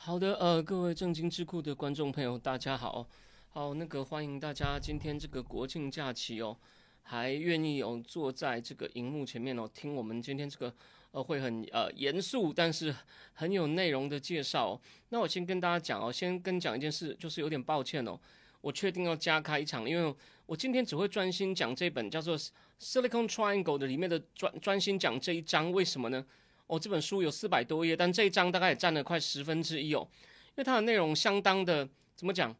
好的，呃，各位正经智库的观众朋友，大家好，好，那个欢迎大家今天这个国庆假期哦，还愿意哦坐在这个荧幕前面哦，听我们今天这个呃会很呃严肃，但是很有内容的介绍。那我先跟大家讲哦，先跟讲一件事，就是有点抱歉哦，我确定要加开一场，因为我今天只会专心讲这本叫做《Silicon Triangle》的里面的专专心讲这一章，为什么呢？哦，这本书有四百多页，但这一章大概也占了快十分之一哦，因为它的内容相当的怎么讲？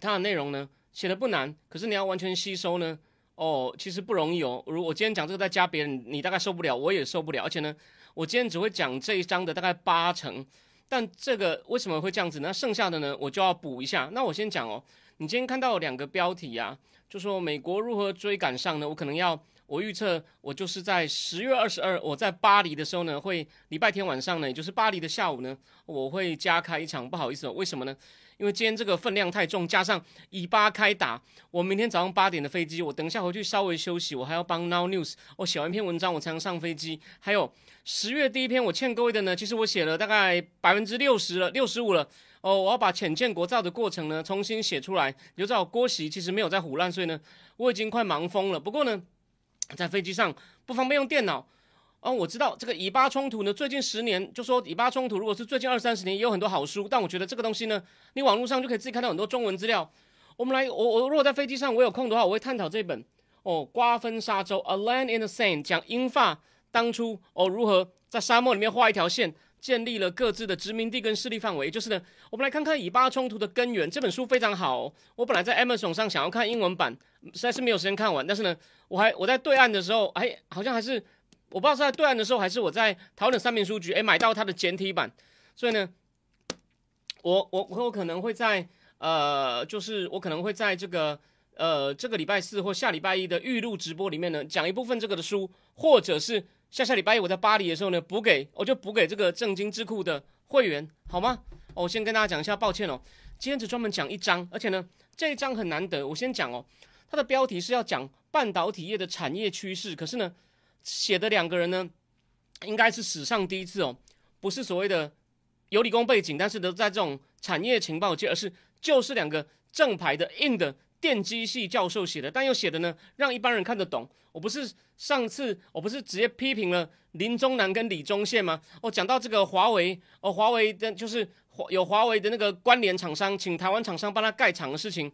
它的内容呢写的不难，可是你要完全吸收呢，哦，其实不容易哦。如果我今天讲这个再加别人，你大概受不了，我也受不了。而且呢，我今天只会讲这一章的大概八成，但这个为什么会这样子？那剩下的呢，我就要补一下。那我先讲哦，你今天看到两个标题啊，就说美国如何追赶上呢？我可能要。我预测，我就是在十月二十二，我在巴黎的时候呢，会礼拜天晚上呢，也就是巴黎的下午呢，我会加开一场。不好意思，哦为什么呢？因为今天这个分量太重，加上以巴开打，我明天早上八点的飞机，我等一下回去稍微休息，我还要帮 Now News 我写完一篇文章，我才能上飞机。还有十月第一篇我欠各位的呢，其实我写了大概百分之六十了，六十五了。哦，我要把浅见国造的过程呢重新写出来。你就知道郭喜其实没有在胡乱，所以呢，我已经快忙疯了。不过呢。在飞机上不方便用电脑，哦，我知道这个以巴冲突呢，最近十年就说以巴冲突，如果是最近二三十年也有很多好书，但我觉得这个东西呢，你网络上就可以自己看到很多中文资料。我们来，我我如果在飞机上我有空的话，我会探讨这本哦，瓜分沙洲，A Land in the Sand，讲英法当初哦如何在沙漠里面画一条线。建立了各自的殖民地跟势力范围，就是呢，我们来看看以巴冲突的根源。这本书非常好，我本来在 Amazon 上想要看英文版，实在是没有时间看完。但是呢，我还我在对岸的时候，哎，好像还是我不知道是在对岸的时候，还是我在台湾的三明书局，哎，买到它的简体版。所以呢，我我我可能会在呃，就是我可能会在这个呃这个礼拜四或下礼拜一的预录直播里面呢，讲一部分这个的书，或者是。下下礼拜一我在巴黎的时候呢，补给我就补给这个正经智库的会员，好吗？我先跟大家讲一下，抱歉哦，今天只专门讲一章，而且呢这一章很难得。我先讲哦，它的标题是要讲半导体业的产业趋势，可是呢写的两个人呢应该是史上第一次哦，不是所谓的有理工背景，但是都在这种产业情报界，而是就是两个正牌的硬的。电机系教授写的，但又写的呢，让一般人看得懂。我不是上次我不是直接批评了林中南跟李宗宪吗？我讲到这个华为，哦，华为的就是有华为的那个关联厂商，请台湾厂商帮他盖厂的事情，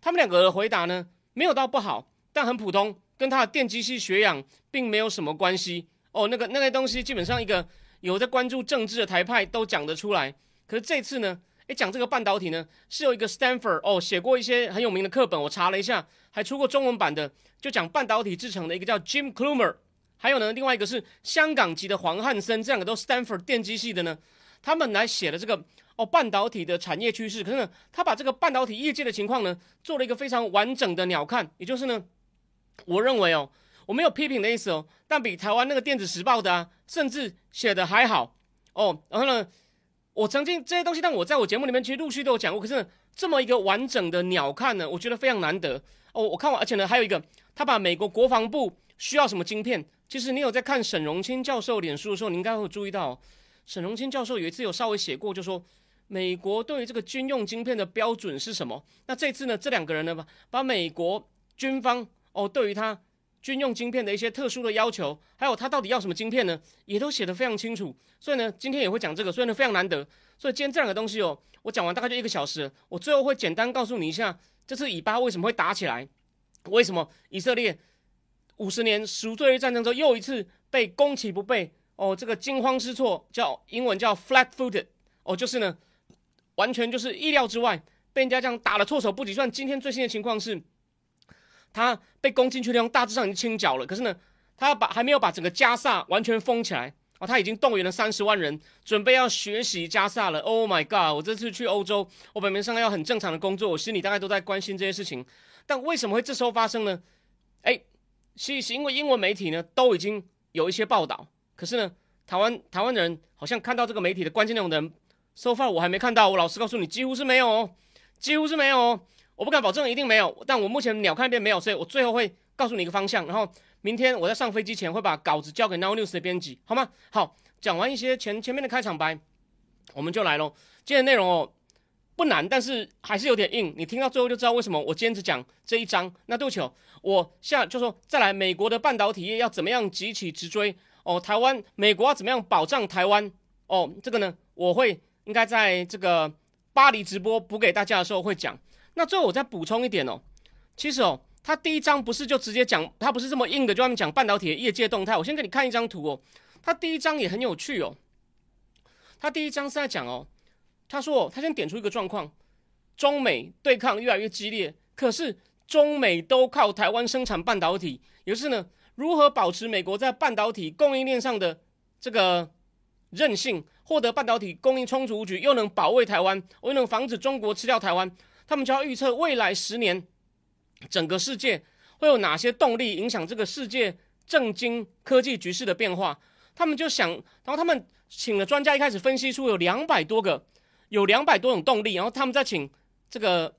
他们两个的回答呢，没有到不好，但很普通，跟他的电机系学养并没有什么关系。哦，那个那个东西基本上一个有在关注政治的台派都讲得出来。可是这次呢？诶，讲这个半导体呢，是有一个 Stanford 哦写过一些很有名的课本，我查了一下，还出过中文版的，就讲半导体制成的一个叫 Jim Cloomer，还有呢，另外一个是香港籍的黄汉森，这两个都 Stanford 电机系的呢，他们来写的这个哦半导体的产业趋势，可是呢，他把这个半导体业界的情况呢，做了一个非常完整的鸟瞰，也就是呢，我认为哦，我没有批评的意思哦，但比台湾那个电子时报的啊，甚至写的还好哦，然后呢。我曾经这些东西，但我在我节目里面其实陆续都有讲过。可是这么一个完整的鸟瞰呢，我觉得非常难得哦。我看完，而且呢，还有一个，他把美国国防部需要什么晶片，其实你有在看沈荣清教授脸书的时候，你应该会注意到，沈荣清教授有一次有稍微写过，就说美国对于这个军用晶片的标准是什么。那这次呢，这两个人呢，把把美国军方哦对于他。军用晶片的一些特殊的要求，还有它到底要什么晶片呢？也都写得非常清楚。所以呢，今天也会讲这个，所以呢非常难得。所以今天这两个东西哦，我讲完大概就一个小时。我最后会简单告诉你一下，这次以巴为什么会打起来？为什么以色列五十年赎罪日战争之后又一次被攻其不备？哦，这个惊慌失措，叫英文叫 flat-footed。哦，就是呢，完全就是意料之外，被人家这样打了措手不及。算今天最新的情况是。他被攻进去的地方大致上已经清剿了，可是呢，他把还没有把整个加萨完全封起来哦，他已经动员了三十万人，准备要学习加萨了。Oh my god！我这次去欧洲，我本面上要很正常的工作，我心里大概都在关心这些事情。但为什么会这时候发生呢？哎，是是因为英文媒体呢都已经有一些报道，可是呢，台湾台湾的人好像看到这个媒体的关键内容的人，so far 我还没看到。我老实告诉你，几乎是没有哦，几乎是没有哦。我不敢保证一定没有，但我目前鸟看那边没有，所以我最后会告诉你一个方向，然后。明天我在上飞机前会把稿子交给 Now News 的编辑，好吗？好，讲完一些前前面的开场白，我们就来喽。今天内容哦不难，但是还是有点硬。你听到最后就知道为什么我坚持讲这一章。那对不起哦，我下就说再来，美国的半导体业要怎么样急起直追哦？台湾美国要怎么样保障台湾哦？这个呢，我会应该在这个巴黎直播补给大家的时候会讲。那最后我再补充一点哦，其实哦。他第一章不是就直接讲，他不是这么硬的，就他们讲半导体的业界动态。我先给你看一张图哦，他第一章也很有趣哦。他第一章是在讲哦，他说哦他先点出一个状况，中美对抗越来越激烈，可是中美都靠台湾生产半导体，也就是呢，如何保持美国在半导体供应链上的这个韧性，获得半导体供应充足局，又能保卫台湾，又能防止中国吃掉台湾，他们就要预测未来十年。整个世界会有哪些动力影响这个世界政经科技局势的变化？他们就想，然后他们请了专家，一开始分析出有两百多个，有两百多种动力，然后他们再请这个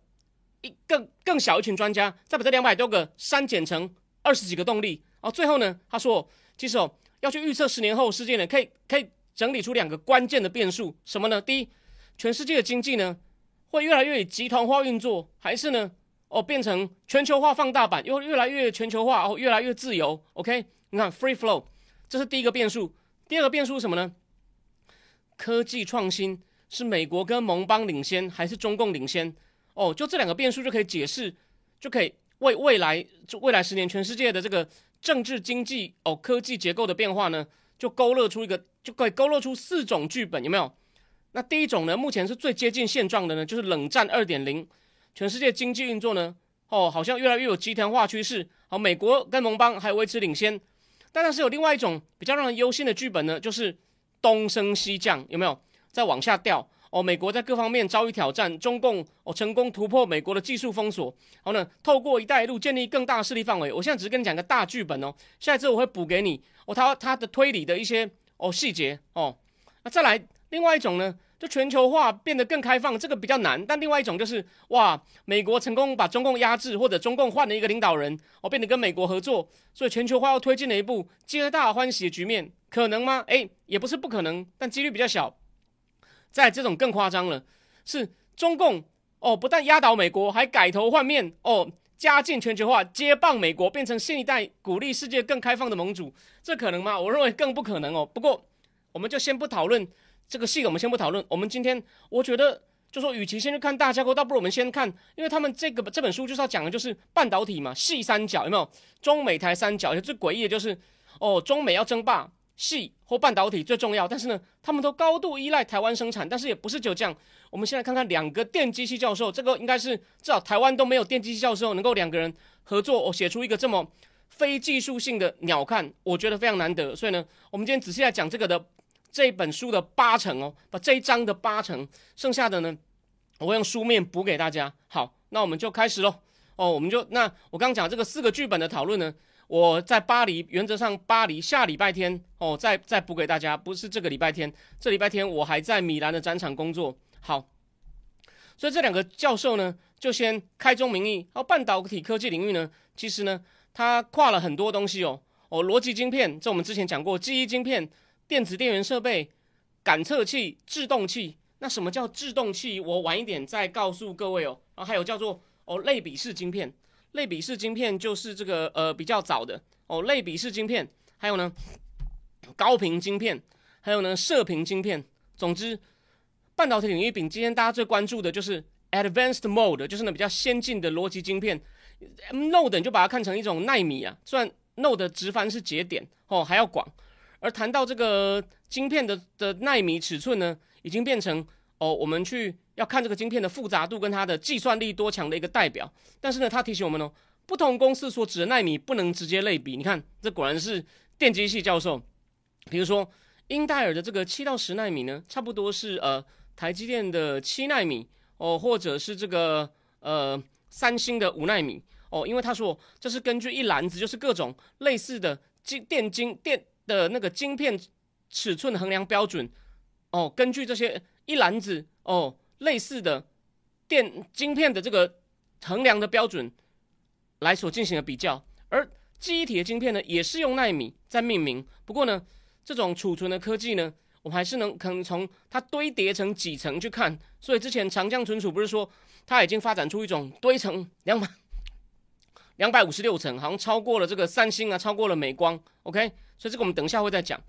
一更更小一群专家，再把这两百多个删减成二十几个动力，然后最后呢，他说，其实哦，要去预测十年后世界呢，可以可以整理出两个关键的变数，什么呢？第一，全世界的经济呢会越来越以集团化运作，还是呢？哦，变成全球化放大版，又越来越全球化，哦，越来越自由。OK，你看 free flow，这是第一个变数。第二个变数是什么呢？科技创新是美国跟盟邦领先，还是中共领先？哦，就这两个变数就可以解释，就可以为未来就未来十年全世界的这个政治经济哦科技结构的变化呢，就勾勒出一个，就可以勾勒出四种剧本，有没有？那第一种呢，目前是最接近现状的呢，就是冷战二点零。全世界经济运作呢，哦，好像越来越有集团化趋势。好，美国跟盟邦还维持领先，但是有另外一种比较让人忧心的剧本呢，就是东升西降，有没有？再往下掉哦。美国在各方面遭遇挑战，中共哦成功突破美国的技术封锁，然后呢，透过一带一路建立更大的势力范围。我现在只是跟你讲个大剧本哦，下一次我会补给你哦，他他的推理的一些哦细节哦。那再来另外一种呢？就全球化变得更开放，这个比较难。但另外一种就是，哇，美国成功把中共压制，或者中共换了一个领导人，哦，变得跟美国合作，所以全球化又推进了一步皆大欢喜的局面，可能吗？诶，也不是不可能，但几率比较小。在这种更夸张了，是中共哦，不但压倒美国，还改头换面哦，加进全球化，接棒美国，变成新一代鼓励世界更开放的盟主，这可能吗？我认为更不可能哦。不过，我们就先不讨论。这个戏我们先不讨论。我们今天我觉得，就说与其先去看大架构，倒不如我们先看，因为他们这个这本书就是要讲的就是半导体嘛，细三角有没有？中美台三角，最诡异的就是，哦，中美要争霸，细或半导体最重要。但是呢，他们都高度依赖台湾生产，但是也不是就这样。我们先来看看两个电机系教授，这个应该是至少台湾都没有电机系教授能够两个人合作，哦，写出一个这么非技术性的鸟看，我觉得非常难得。所以呢，我们今天仔细来讲这个的。这本书的八成哦，把这一章的八成，剩下的呢，我会用书面补给大家。好，那我们就开始喽。哦，我们就那我刚刚讲这个四个剧本的讨论呢，我在巴黎，原则上巴黎下礼拜天哦，再再补给大家，不是这个礼拜天，这礼拜天我还在米兰的展场工作。好，所以这两个教授呢，就先开宗明义，哦，半导体科技领域呢，其实呢，它跨了很多东西哦，哦，逻辑晶片，这我们之前讲过，记忆晶片。电子电源设备、感测器、制动器，那什么叫制动器？我晚一点再告诉各位哦。然后还有叫做哦类比式晶片，类比式晶片就是这个呃比较早的哦类比式晶片，还有呢高频晶片，还有呢射频晶片。总之，半导体领域，比今天大家最关注的就是 advanced mode，就是呢比较先进的逻辑晶片。node 你就把它看成一种纳米啊，虽然 node 直翻是节点哦，还要广。而谈到这个晶片的的纳米尺寸呢，已经变成哦，我们去要看这个晶片的复杂度跟它的计算力多强的一个代表。但是呢，他提醒我们哦，不同公司所指的纳米不能直接类比。你看，这果然是电机系教授。比如说英戴尔的这个七到十纳米呢，差不多是呃台积电的七纳米哦，或者是这个呃三星的五纳米哦，因为他说这是根据一篮子就是各种类似的晶电晶电的那个晶片尺寸衡量标准哦，根据这些一篮子哦类似的电晶片的这个衡量的标准来所进行的比较，而记忆体的晶片呢，也是用纳米在命名。不过呢，这种储存的科技呢，我们还是能可能从它堆叠成几层去看。所以之前长江存储不是说它已经发展出一种堆成两百两百五十六层，好像超过了这个三星啊，超过了美光。OK，所以这个我们等一下会再讲。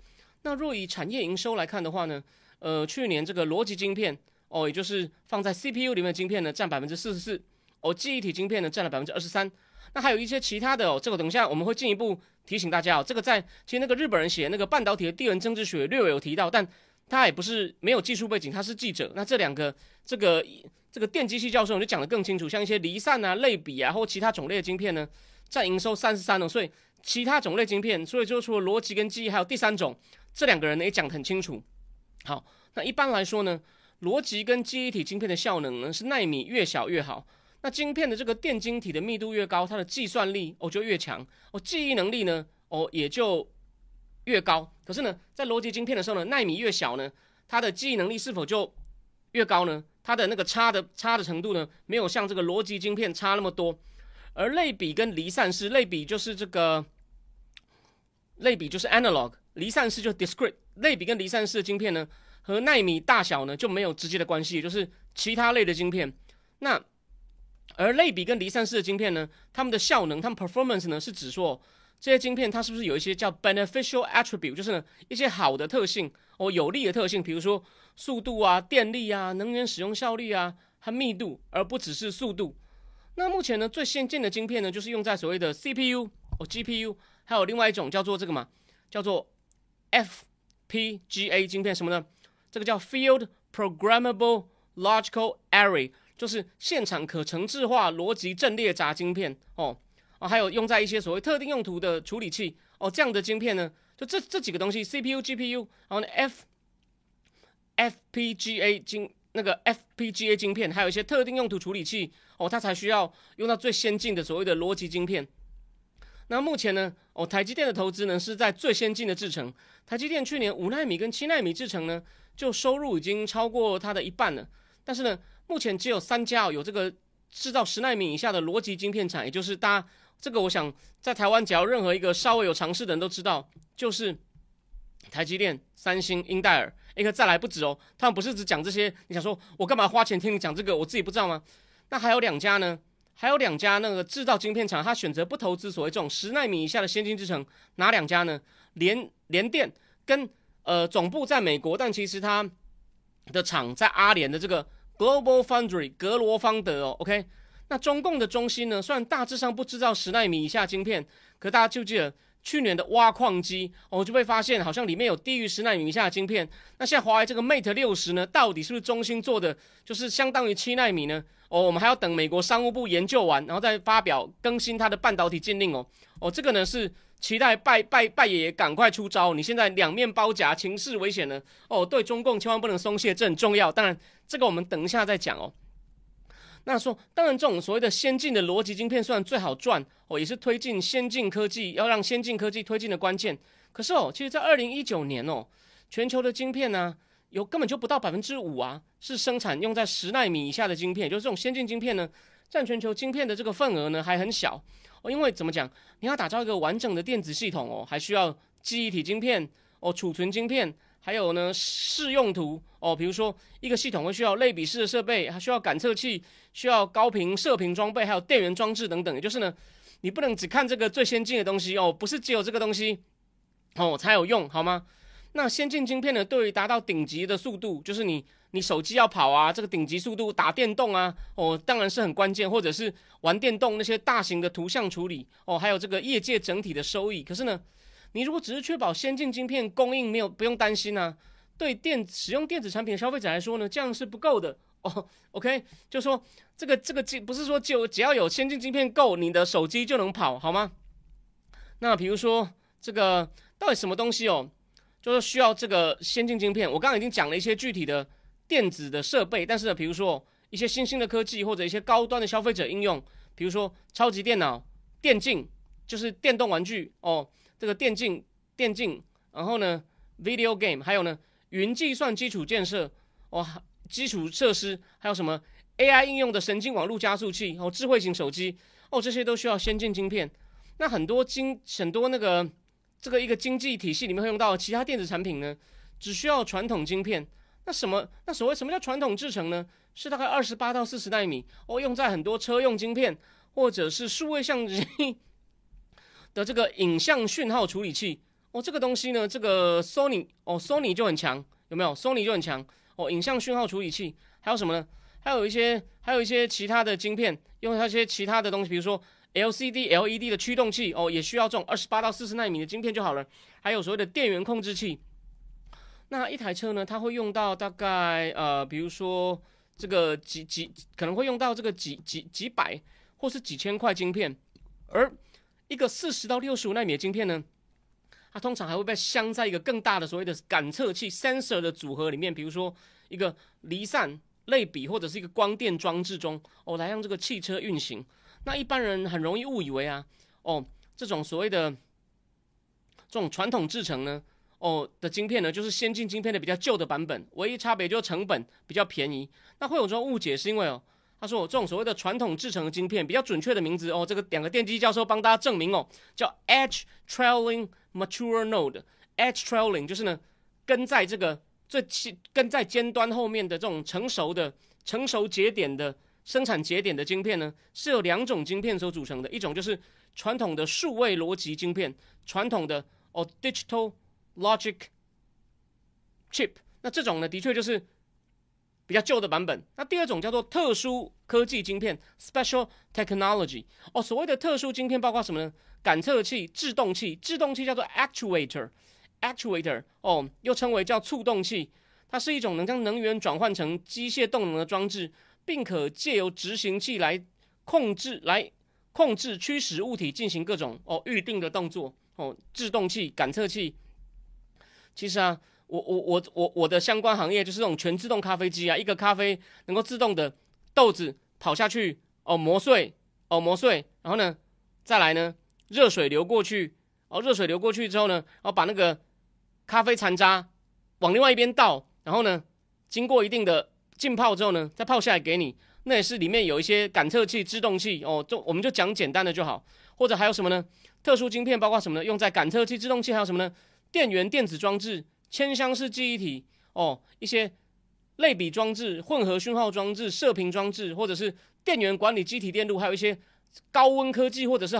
那若以产业营收来看的话呢，呃，去年这个逻辑晶片哦，也就是放在 CPU 里面的晶片呢，占百分之四十四，哦，记忆体晶片呢占了百分之二十三。那还有一些其他的哦，这个等一下我们会进一步提醒大家哦。这个在其实那个日本人写那个半导体的地缘政治学略有提到，但他也不是没有技术背景，他是记者。那这两个这个这个电机系教授就讲得更清楚，像一些离散啊、类比啊或其他种类的晶片呢，占营收三十三哦。所以其他种类晶片，所以就除了逻辑跟记忆，还有第三种，这两个人呢也讲得很清楚。好，那一般来说呢，逻辑跟记忆体晶片的效能呢是纳米越小越好。那晶片的这个电晶体的密度越高，它的计算力哦就越强，哦记忆能力呢哦也就越高。可是呢，在逻辑晶片的时候呢，纳米越小呢，它的记忆能力是否就越高呢？它的那个差的差的程度呢，没有像这个逻辑晶片差那么多。而类比跟离散式，类比就是这个类比就是 analog，离散式就 discrete。类比跟离散式的晶片呢，和纳米大小呢就没有直接的关系，就是其他类的晶片那。而类比跟离散式的晶片呢，它们的效能，它们 performance 呢，是指说这些晶片它是不是有一些叫 beneficial attribute，就是呢一些好的特性哦，有利的特性，比如说速度啊、电力啊、能源使用效率啊和密度，而不只是速度。那目前呢最先进的晶片呢，就是用在所谓的 CPU 哦 GPU，还有另外一种叫做这个嘛，叫做 FPGA 晶片什么呢？这个叫 Field Programmable Logical Array。就是现场可程式化逻辑阵列闸晶片哦，啊，还有用在一些所谓特定用途的处理器哦，这样的晶片呢，就这这几个东西，CPU、GPU，然后呢 F FPGA 晶那个 FPGA 晶片，还有一些特定用途处理器哦，它才需要用到最先进的所谓的逻辑晶片。那目前呢，哦，台积电的投资呢是在最先进的制程，台积电去年五纳米跟七纳米制程呢，就收入已经超过它的一半了，但是呢。目前只有三家有这个制造十纳米以下的逻辑晶片厂，也就是大家这个，我想在台湾只要任何一个稍微有尝试的人都知道，就是台积电、三星、英戴尔，一个再来不止哦。他们不是只讲这些，你想说我干嘛花钱听你讲这个？我自己不知道吗？那还有两家呢，还有两家那个制造晶片厂，他选择不投资所谓这种十纳米以下的先进制程，哪两家呢？联联电跟呃总部在美国，但其实它的厂在阿联的这个。Global Foundry 格罗方德哦，OK，那中共的中心呢？虽然大致上不制造十纳米以下晶片，可大家就记得去年的挖矿机哦，就被发现好像里面有低于十纳米以下的晶片。那现在华为这个 Mate 六十呢，到底是不是中心做的，就是相当于七纳米呢？哦，我们还要等美国商务部研究完，然后再发表更新它的半导体禁令哦。哦，这个呢是。期待拜拜拜爷爷赶快出招！你现在两面包夹，情势危险呢。哦，对中共千万不能松懈，这很重要。当然，这个我们等一下再讲哦。那说，当然这种所谓的先进的逻辑晶片算最好赚哦，也是推进先进科技，要让先进科技推进的关键。可是哦，其实，在二零一九年哦，全球的晶片呢，有根本就不到百分之五啊，是生产用在十纳米以下的晶片，就是这种先进晶片呢，占全球晶片的这个份额呢，还很小。哦，因为怎么讲？你要打造一个完整的电子系统哦，还需要记忆体晶片哦，储存晶片，还有呢试用图哦。比如说，一个系统会需要类比式的设备，还需要感测器，需要高频射频装备，还有电源装置等等。也就是呢，你不能只看这个最先进的东西哦，不是只有这个东西哦才有用，好吗？那先进晶片呢，对于达到顶级的速度，就是你。你手机要跑啊，这个顶级速度打电动啊，哦，当然是很关键，或者是玩电动那些大型的图像处理哦，还有这个业界整体的收益。可是呢，你如果只是确保先进晶片供应，没有不用担心啊。对电使用电子产品的消费者来说呢，这样是不够的 哦。OK，就说这个这个晶不是说就只要有先进晶片够，你的手机就能跑好吗？那比如说这个到底什么东西哦？就是需要这个先进晶片。我刚刚已经讲了一些具体的电子的设备，但是呢，比如说一些新兴的科技或者一些高端的消费者应用，比如说超级电脑、电竞，就是电动玩具哦，这个电竞、电竞，然后呢，video game，还有呢，云计算基础建设哦，基础设施，还有什么 AI 应用的神经网络加速器哦，智慧型手机哦，这些都需要先进晶片。那很多经很多那个这个一个经济体系里面会用到其他电子产品呢，只需要传统晶片。那什么？那所谓什么叫传统制程呢？是大概二十八到四十纳米哦，用在很多车用晶片或者是数位相机的这个影像讯号处理器哦。这个东西呢，这个 Sony 哦，Sony 就很强，有没有？Sony 就很强哦。影像讯号处理器还有什么呢？还有一些还有一些其他的晶片，用它一些其他的东西，比如说。LCD、LED 的驱动器哦，也需要这种二十八到四十纳米的晶片就好了。还有所谓的电源控制器。那一台车呢，它会用到大概呃，比如说这个几几可能会用到这个几几几百或是几千块晶片。而一个四十到六十五纳米的晶片呢，它通常还会被镶在一个更大的所谓的感测器 （sensor） 的组合里面，比如说一个离散类比或者是一个光电装置中哦，来让这个汽车运行。那一般人很容易误以为啊，哦，这种所谓的这种传统制成呢，哦的晶片呢，就是先进晶片的比较旧的版本，唯一差别就是成本比较便宜。那会有这种误解，是因为哦，他说我这种所谓的传统制成的晶片，比较准确的名字哦，这个两个电机教授帮大家证明哦，叫 Edge Trailing Mature Node，Edge Trailing 就是呢跟在这个最起跟在尖端后面的这种成熟的成熟节点的。生产节点的晶片呢，是由两种晶片所组成的，一种就是传统的数位逻辑晶片，传统的哦 digital logic chip，那这种呢，的确就是比较旧的版本。那第二种叫做特殊科技晶片 special technology，哦，所谓的特殊晶片包括什么呢？感测器、制动器，制动器叫做 actuator，actuator，哦，又称为叫促动器，它是一种能将能源转换成机械动能的装置。并可借由执行器来控制、来控制驱使物体进行各种哦预定的动作哦。制动器、感测器，其实啊，我我我我我的相关行业就是这种全自动咖啡机啊，一个咖啡能够自动的豆子跑下去哦磨碎哦磨碎，然后呢再来呢热水流过去哦热水流过去之后呢，然后把那个咖啡残渣往另外一边倒，然后呢经过一定的。浸泡之后呢，再泡下来给你，那也是里面有一些感测器、制动器哦。就我们就讲简单的就好，或者还有什么呢？特殊晶片包括什么呢？用在感测器、制动器，还有什么呢？电源电子装置、铅箱式记忆体哦，一些类比装置、混合讯号装置、射频装置，或者是电源管理机体电路，还有一些高温科技或者是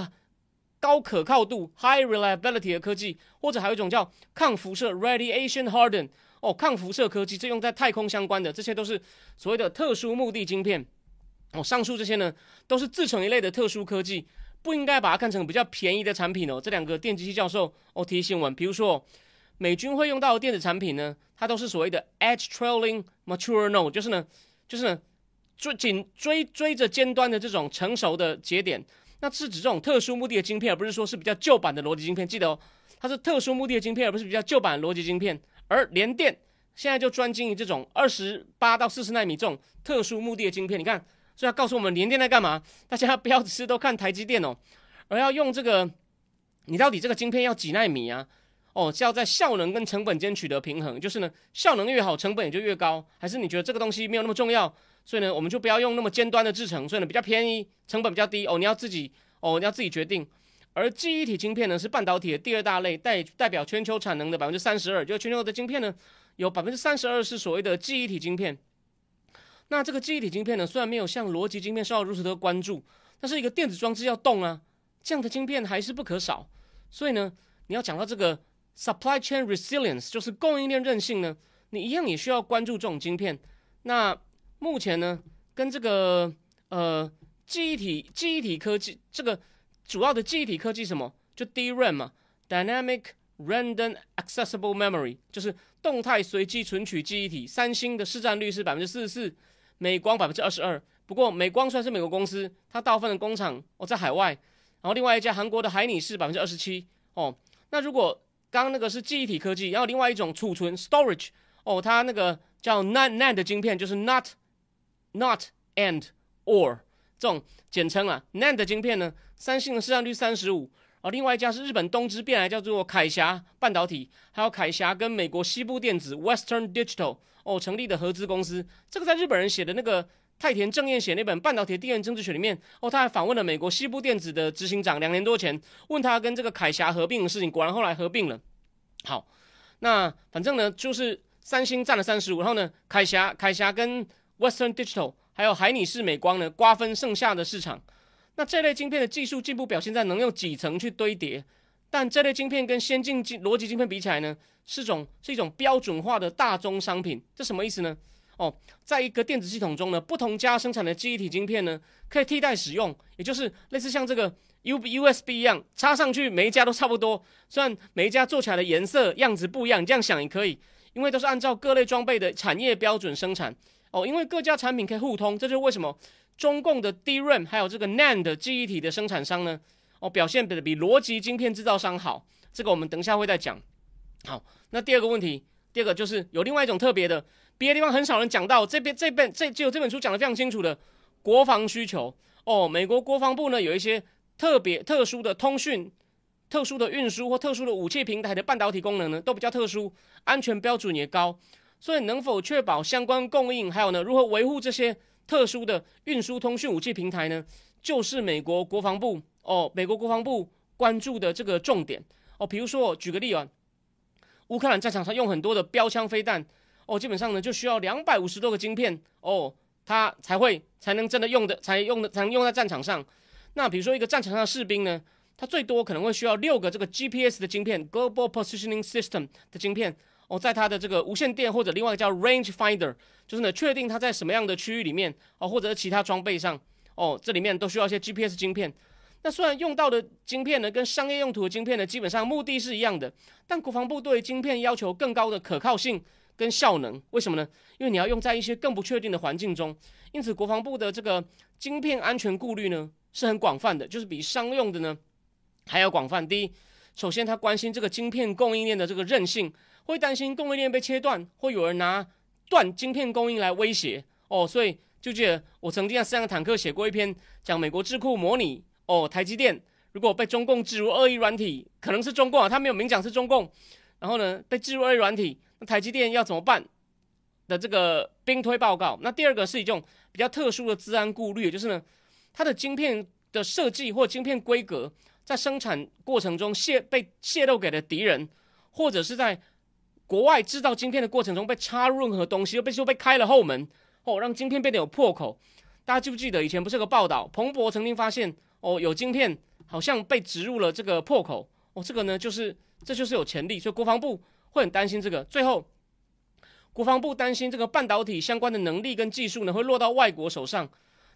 高可靠度 （high reliability） 的科技，或者还有一种叫抗辐射 （radiation harden）。哦，抗辐射科技，这用在太空相关的，这些都是所谓的特殊目的晶片。哦，上述这些呢，都是自成一类的特殊科技，不应该把它看成比较便宜的产品哦。这两个电机系教授哦提醒我们，比如说美军会用到的电子产品呢，它都是所谓的 edge trailing mature node，就是呢，就是呢追紧追追着尖端的这种成熟的节点，那是指这种特殊目的的晶片，而不是说是比较旧版的逻辑晶片。记得哦，它是特殊目的的晶片，而不是比较旧版的逻辑晶片。而联电现在就专精于这种二十八到四十纳米这种特殊目的的晶片。你看，所以要告诉我们联电在干嘛？大家不要只是都看台积电哦，而要用这个，你到底这个晶片要几纳米啊？哦，是要在效能跟成本间取得平衡。就是呢，效能越好，成本也就越高。还是你觉得这个东西没有那么重要？所以呢，我们就不要用那么尖端的制程，所以呢比较便宜，成本比较低。哦，你要自己哦，你要自己决定。而记忆体晶片呢，是半导体的第二大类，代代表全球产能的百分之三十二。就全球的晶片呢，有百分之三十二是所谓的记忆体晶片。那这个记忆体晶片呢，虽然没有像逻辑晶片受到如此的关注，但是一个电子装置要动啊，这样的晶片还是不可少。所以呢，你要讲到这个 supply chain resilience，就是供应链韧性呢，你一样也需要关注这种晶片。那目前呢，跟这个呃记忆体记忆体科技这个。主要的记忆体科技什么？就 DRAM 嘛，Dynamic Random Accessible Memory，就是动态随机存取记忆体。三星的市占率是百分之四十四，美光百分之二十二。不过美光算是美国公司，它大部分的工厂哦在海外。然后另外一家韩国的海拟是百分之二十七哦。那如果刚刚那个是记忆体科技，然后另外一种储存 storage 哦，它那个叫 NAND NAND 的晶片，就是 not not and or 这种简称啊。NAND 的晶片呢，三星的市占率三十五，而，另外一家是日本东芝变来叫做凯霞半导体，还有凯霞跟美国西部电子 Western Digital 哦成立的合资公司，这个在日本人写的那个。太田正彦写那本《半导体地缘政治学》里面，哦，他还访问了美国西部电子的执行长，两年多前问他跟这个凯霞合并的事情，果然后来合并了。好，那反正呢，就是三星占了三十五，然后呢，凯霞、凯霞跟 Western Digital 还有海尼士美光呢，瓜分剩下的市场。那这类晶片的技术进步表现在能用几层去堆叠，但这类晶片跟先进逻辑晶片比起来呢，是种是一种标准化的大宗商品。这什么意思呢？哦，在一个电子系统中呢，不同家生产的记忆体晶片呢，可以替代使用，也就是类似像这个 U U S B 一样，插上去每一家都差不多。虽然每一家做起来的颜色样子不一样，你这样想也可以，因为都是按照各类装备的产业标准生产。哦，因为各家产品可以互通，这就是为什么中共的 DRAM 还有这个 NAND 记忆体的生产商呢，哦，表现的比逻辑晶片制造商好。这个我们等一下会再讲。好，那第二个问题，第二个就是有另外一种特别的。别的地方很少人讲到，这边这本这只有这本书讲的非常清楚的国防需求哦。美国国防部呢有一些特别特殊的通讯、特殊的运输或特殊的武器平台的半导体功能呢，都比较特殊，安全标准也高。所以能否确保相关供应，还有呢如何维护这些特殊的运输通讯武器平台呢，就是美国国防部哦，美国国防部关注的这个重点哦。比如说举个例啊，乌克兰战场上用很多的标枪飞弹。哦，基本上呢就需要两百五十多个晶片哦，它才会才能真的用的，才用的才能用在战场上。那比如说一个战场上的士兵呢，他最多可能会需要六个这个 GPS 的晶片 （Global Positioning System） 的晶片哦，在它的这个无线电或者另外一个叫 Range Finder，就是呢确定它在什么样的区域里面哦，或者是其他装备上哦，这里面都需要一些 GPS 晶片。那虽然用到的晶片呢跟商业用途的晶片呢基本上目的是一样的，但国防部对晶片要求更高的可靠性。跟效能，为什么呢？因为你要用在一些更不确定的环境中，因此国防部的这个晶片安全顾虑呢是很广泛的，就是比商用的呢还要广泛。第一，首先他关心这个晶片供应链的这个韧性，会担心供应链被切断，会有人拿断晶片供应来威胁哦。所以就记得我曾经在三个坦克写过一篇讲美国智库模拟哦，台积电如果被中共置入恶意软体，可能是中共啊，他没有明讲是中共，然后呢被置入恶意软体。那台积电要怎么办的这个兵推报告？那第二个是一种比较特殊的治安顾虑，就是呢，它的晶片的设计或晶片规格在生产过程中泄被泄露给了敌人，或者是在国外制造晶片的过程中被插入任何东西，又被说被开了后门哦，让晶片变得有破口。大家记不记得以前不是有个报道，彭博曾经发现哦，有晶片好像被植入了这个破口哦，这个呢就是这就是有潜力，所以国防部。会很担心这个，最后国防部担心这个半导体相关的能力跟技术呢会落到外国手上。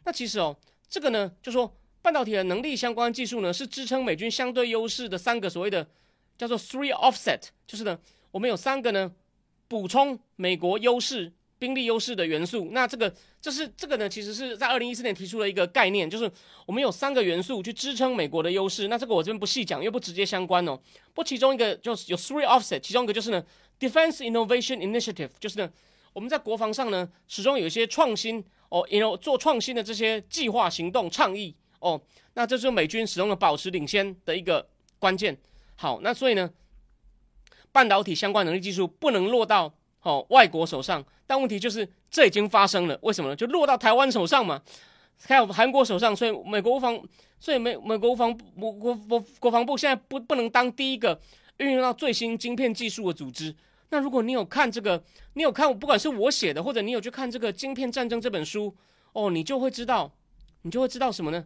那其实哦，这个呢就说半导体的能力相关技术呢是支撑美军相对优势的三个所谓的叫做 three offset，就是呢我们有三个呢补充美国优势。兵力优势的元素，那这个这是这个呢，其实是在二零一四年提出了一个概念，就是我们有三个元素去支撑美国的优势。那这个我这边不细讲，因为不直接相关哦。不，其中一个就是有 three offset，其中一个就是呢，defense innovation initiative，就是呢，我们在国防上呢，始终有一些创新哦，有做创新的这些计划行动倡议哦。那这是美军始终的保持领先的一个关键。好，那所以呢，半导体相关能力技术不能落到。哦，外国手上，但问题就是这已经发生了，为什么呢？就落到台湾手上嘛，还有韩国手上，所以美国防，所以美美国防国国国国防部现在不不能当第一个运用到最新晶片技术的组织。那如果你有看这个，你有看，不管是我写的，或者你有去看这个《晶片战争》这本书，哦，你就会知道，你就会知道什么呢？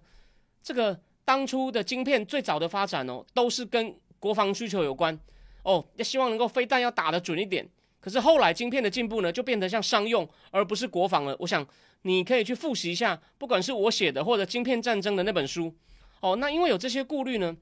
这个当初的晶片最早的发展哦，都是跟国防需求有关哦，要希望能够飞弹要打得准一点。可是后来晶片的进步呢，就变得像商用，而不是国防了。我想你可以去复习一下，不管是我写的或者《晶片战争》的那本书。哦，那因为有这些顾虑呢，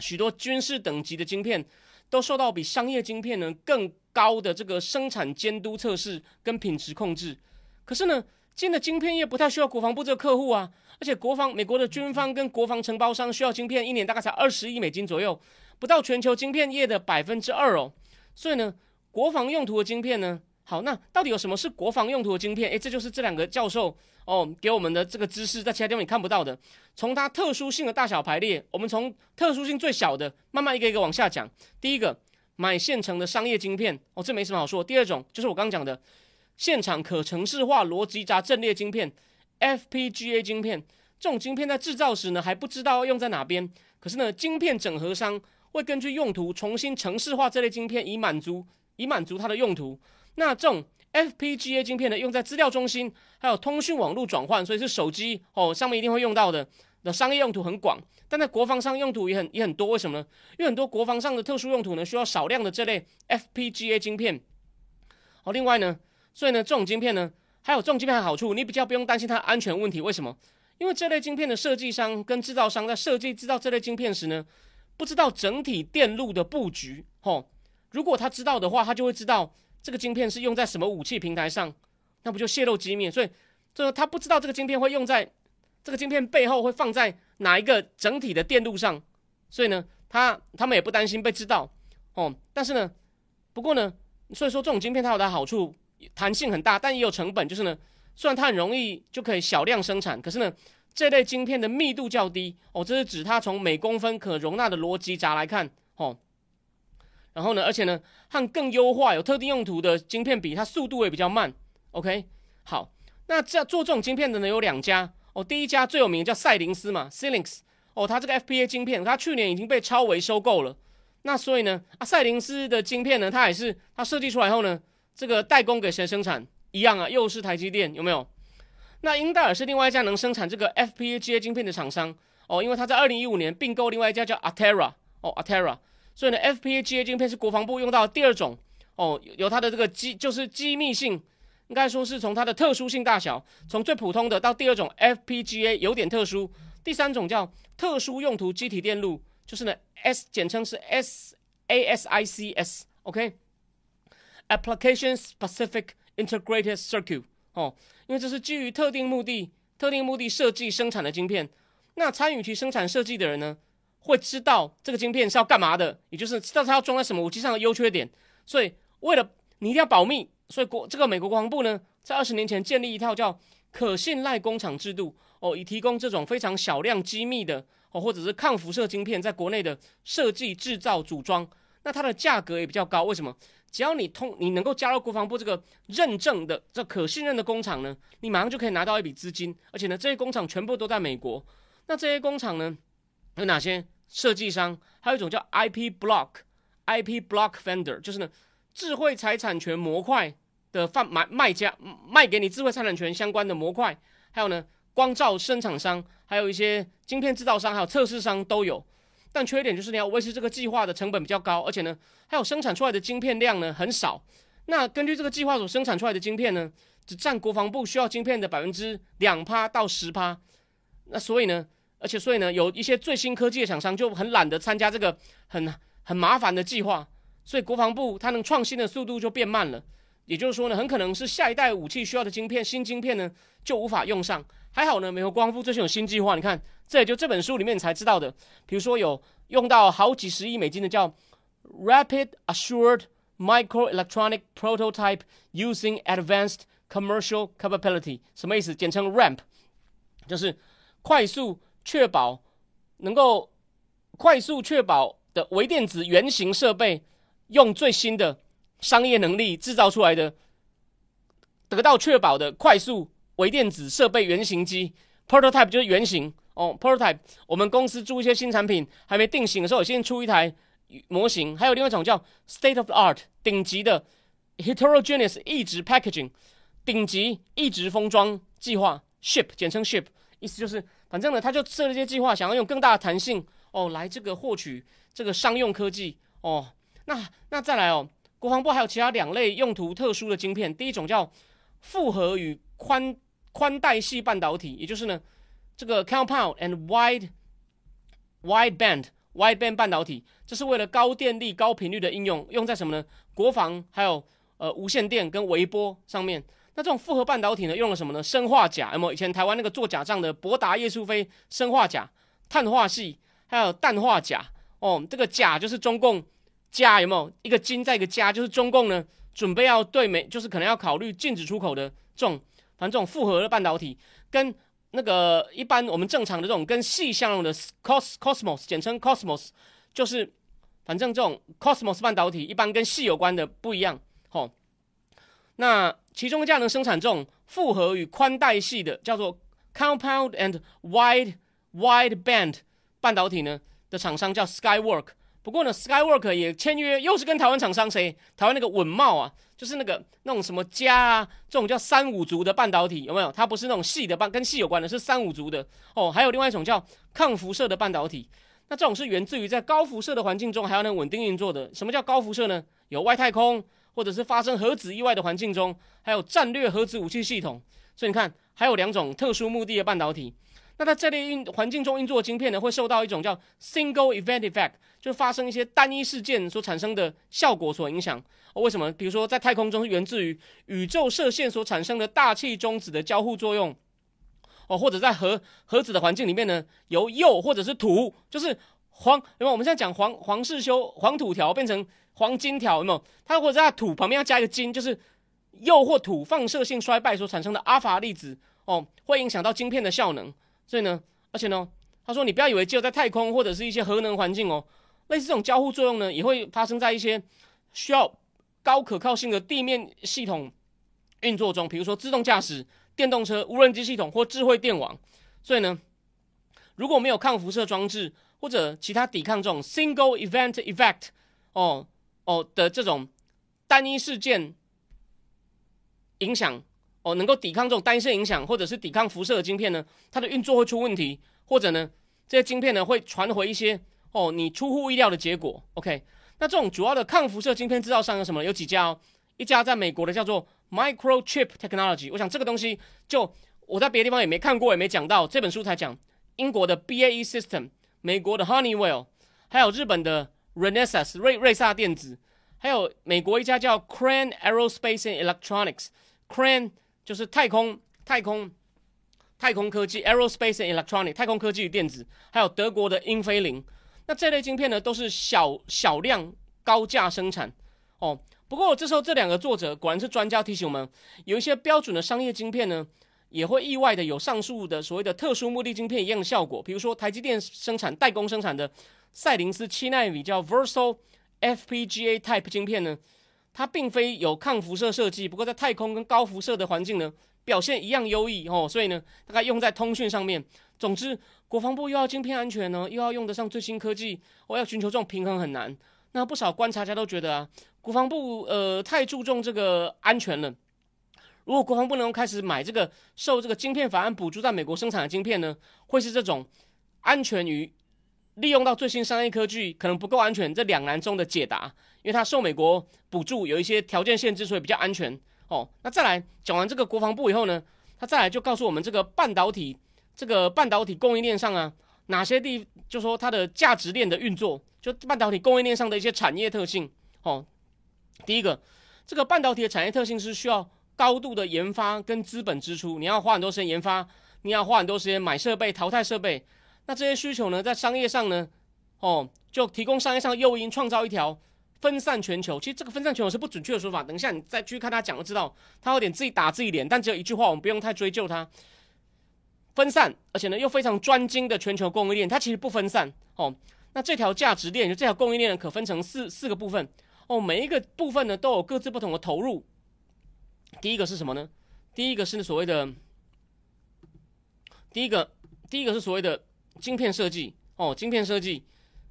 许多军事等级的晶片都受到比商业晶片呢更高的这个生产监督测试跟品质控制。可是呢，今天的晶片业不太需要国防部这个客户啊，而且国防美国的军方跟国防承包商需要晶片，一年大概才二十亿美金左右。不到全球晶片业的百分之二哦。所以呢，国防用途的晶片呢，好，那到底有什么是国防用途的晶片？诶，这就是这两个教授哦给我们的这个知识，在其他地方你看不到的。从它特殊性的大小排列，我们从特殊性最小的慢慢一个一个往下讲。第一个，买现成的商业晶片哦，这没什么好说。第二种就是我刚讲的现场可程式化逻辑加阵列晶片 （FPGA 晶片）。这种晶片在制造时呢，还不知道要用在哪边，可是呢，晶片整合商。会根据用途重新程式化这类晶片，以满足以满足它的用途。那这种 FPGA 晶片呢，用在资料中心，还有通讯网络转换，所以是手机哦上面一定会用到的。的商业用途很广，但在国防上用途也很也很多。为什么呢？因为很多国防上的特殊用途呢，需要少量的这类 FPGA 晶片。好，另外呢，所以呢，这种晶片呢，还有这种晶片的好处，你比较不用担心它安全问题。为什么？因为这类晶片的设计商跟制造商在设计制造这类晶片时呢。不知道整体电路的布局，吼，如果他知道的话，他就会知道这个晶片是用在什么武器平台上，那不就泄露机密？所以，这个他不知道这个晶片会用在这个晶片背后会放在哪一个整体的电路上，所以呢，他他们也不担心被知道，哦，但是呢，不过呢，所以说这种晶片它有它好处，弹性很大，但也有成本，就是呢，虽然它很容易就可以小量生产，可是呢。这类晶片的密度较低哦，这是指它从每公分可容纳的逻辑闸来看哦。然后呢，而且呢，和更优化有特定用途的晶片比，它速度也比较慢。OK，好，那这做这种晶片的呢有两家。哦，第一家最有名叫赛灵思嘛 s i l i n x 哦，它这个 FPA 晶片，它去年已经被超维收购了。那所以呢，啊，赛灵思的晶片呢，它也是它设计出来后呢，这个代工给谁生产？一样啊，又是台积电，有没有？那英戴尔是另外一家能生产这个 FPGA 晶片的厂商。哦，因为它在二零一五年并购另外一家叫 Atera 哦，Altera，所以呢，FPGA 晶片是国防部用到第二种。哦，有它的这个机就是机密性，应该说是从它的特殊性大小，从最普通的到第二种 FPGA 有点特殊，第三种叫特殊用途机体电路，就是呢 S 简称是 SASICS，OK，Application Specific Integrated Circuit 哦。因为这是基于特定目的、特定目的设计生产的晶片，那参与其生产设计的人呢，会知道这个晶片是要干嘛的，也就是知道它要装在什么武器上的优缺点。所以为了你一定要保密，所以国这个美国国防部呢，在二十年前建立一套叫可信赖工厂制度哦，以提供这种非常小量机密的哦，或者是抗辐射晶片在国内的设计、制造、组装。那它的价格也比较高，为什么？只要你通，你能够加入国防部这个认证的这可信任的工厂呢，你马上就可以拿到一笔资金，而且呢，这些工厂全部都在美国。那这些工厂呢，有哪些设计商？还有一种叫 IP Block，IP Block Vendor，就是呢，智慧财产权模块的贩买卖家，卖给你智慧财产权相关的模块。还有呢，光照生产商，还有一些晶片制造商，还有测试商都有。但缺点就是你要维持这个计划的成本比较高，而且呢，还有生产出来的晶片量呢很少。那根据这个计划所生产出来的晶片呢，只占国防部需要晶片的百分之两趴到十趴。那所以呢，而且所以呢，有一些最新科技的厂商就很懒得参加这个很很麻烦的计划，所以国防部它能创新的速度就变慢了。也就是说呢，很可能是下一代武器需要的晶片，新晶片呢就无法用上。还好呢，美国国防部最近有新计划，你看。这也就这本书里面才知道的，比如说有用到好几十亿美金的叫 Rapid Assured Microelectronic Prototype Using Advanced Commercial Capability，什么意思？简称 RAMP，就是快速确保能够快速确保的微电子原型设备，用最新的商业能力制造出来的，得到确保的快速微电子设备原型机 Prototype 就是原型。哦，prototype，我们公司做一些新产品还没定型的时候，先出一台模型。还有另外一种叫 state of art，顶级的 heterogeneous 异质 packaging，顶级异质封装计划 ship，简称 ship，意思就是反正呢，他就设了一些计划，想要用更大的弹性哦，来这个获取这个商用科技哦。那那再来哦，国防部还有其他两类用途特殊的晶片，第一种叫复合与宽宽带系半导体，也就是呢。这个 compound and wide wide band wide band 半导体，这是为了高电力、高频率的应用，用在什么呢？国防还有呃无线电跟微波上面。那这种复合半导体呢，用了什么呢？砷化钾，有没有？以前台湾那个做假账的博达叶树飞砷化钾、碳化系，还有氮化钾哦，这个钾就是中共加有没有一个金在一个加，就是中共呢准备要对美，就是可能要考虑禁止出口的这种，反正这种复合的半导体跟那个一般我们正常的这种跟细相容的 cos cosmos 简称 cosmos，就是反正这种 cosmos 半导体一般跟细有关的不一样，吼。那其中一家能生产这种复合与宽带系的叫做 compound and wide wide band 半导体呢的厂商叫 Skywork。不过呢，Skywork 也签约，又是跟台湾厂商谁？台湾那个稳茂啊，就是那个那种什么家啊，这种叫三五族的半导体有没有？它不是那种细的半，跟细有关的，是三五族的哦。还有另外一种叫抗辐射的半导体，那这种是源自于在高辐射的环境中还要能稳定运作的。什么叫高辐射呢？有外太空。或者是发生核子意外的环境中，还有战略核子武器系统，所以你看，还有两种特殊目的的半导体。那在这类运环境中运作的晶片呢，会受到一种叫 single event effect，就发生一些单一事件所产生的效果所影响。哦，为什么？比如说在太空中源自于宇宙射线所产生的大气中子的交互作用。哦，或者在核核子的环境里面呢，由铀或者是土，就是黄，因为我们现在讲黄黄世修黄土条变成。黄金条有没有？它或者在土旁边要加一个金，就是铀或土放射性衰败所产生的阿法粒子哦，会影响到晶片的效能。所以呢，而且呢，他说你不要以为只有在太空或者是一些核能环境哦，类似这种交互作用呢，也会发生在一些需要高可靠性的地面系统运作中，比如说自动驾驶、电动车、无人机系统或智慧电网。所以呢，如果没有抗辐射装置或者其他抵抗这种 single event effect 哦。哦的这种单一事件影响哦，能够抵抗这种单一事件影响，或者是抵抗辐射的晶片呢，它的运作会出问题，或者呢，这些晶片呢会传回一些哦你出乎意料的结果。OK，那这种主要的抗辐射晶片制造商有什么？有几家哦？一家在美国的叫做 Microchip Technology，我想这个东西就我在别的地方也没看过，也没讲到，这本书才讲。英国的 BAE System，美国的 Honeywell，还有日本的。Renesas 瑞瑞萨电子，还有美国一家叫 Crane Aerospace and Electronics，Crane 就是太空太空太空科技，Aerospace and Electronics 太空科技与电子，还有德国的英飞凌。那这类晶片呢，都是小小量高价生产哦。不过这时候这两个作者果然是专家，提醒我们有一些标准的商业晶片呢，也会意外的有上述的所谓的特殊目的晶片一样的效果。比如说台积电生产代工生产的。赛灵思七纳米叫 Versal FPGA Type 晶片呢，它并非有抗辐射设计，不过在太空跟高辐射的环境呢，表现一样优异哦，所以呢，大概用在通讯上面。总之，国防部又要晶片安全呢，又要用得上最新科技，我要寻求这种平衡很难。那不少观察家都觉得啊，国防部呃太注重这个安全了。如果国防部能够开始买这个受这个晶片法案补助在美国生产的晶片呢，会是这种安全与。利用到最新商业科技可能不够安全，这两难中的解答，因为它受美国补助，有一些条件限制，所以比较安全哦。那再来讲完这个国防部以后呢，他再来就告诉我们这个半导体这个半导体供应链上啊，哪些地就说它的价值链的运作，就半导体供应链上的一些产业特性哦。第一个，这个半导体的产业特性是需要高度的研发跟资本支出，你要花很多时间研发，你要花很多时间买设备、淘汰设备。那这些需求呢，在商业上呢，哦，就提供商业上的诱因，创造一条分散全球。其实这个分散全球是不准确的说法。等一下你再去看他讲就知道，他有点自己打自己脸。但只有一句话，我们不用太追究他。分散，而且呢又非常专精的全球供应链，它其实不分散哦。那这条价值链，就这条供应链呢，可分成四四个部分哦。每一个部分呢，都有各自不同的投入。第一个是什么呢？第一个是所谓的，第一个，第一个是所谓的。晶片设计哦，晶片设计，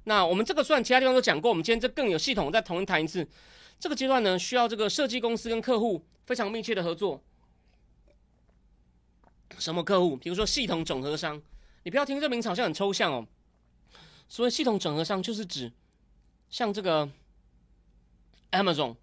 那我们这个算其他地方都讲过，我们今天这更有系统，再重新谈一次。这个阶段呢，需要这个设计公司跟客户非常密切的合作。什么客户？比如说系统整合商，你不要听这名词好像很抽象哦。所谓系统整合商，就是指像这个 Amazon、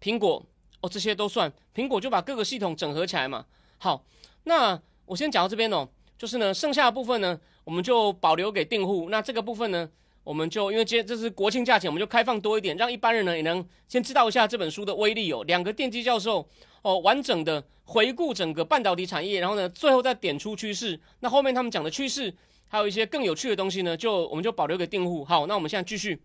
苹果哦，这些都算。苹果就把各个系统整合起来嘛。好，那我先讲到这边哦。就是呢，剩下的部分呢，我们就保留给订户。那这个部分呢，我们就因为今这是国庆假期，我们就开放多一点，让一般人呢也能先知道一下这本书的威力哦。两个电机教授哦，完整的回顾整个半导体产业，然后呢，最后再点出趋势。那后面他们讲的趋势，还有一些更有趣的东西呢，就我们就保留给订户。好，那我们现在继续。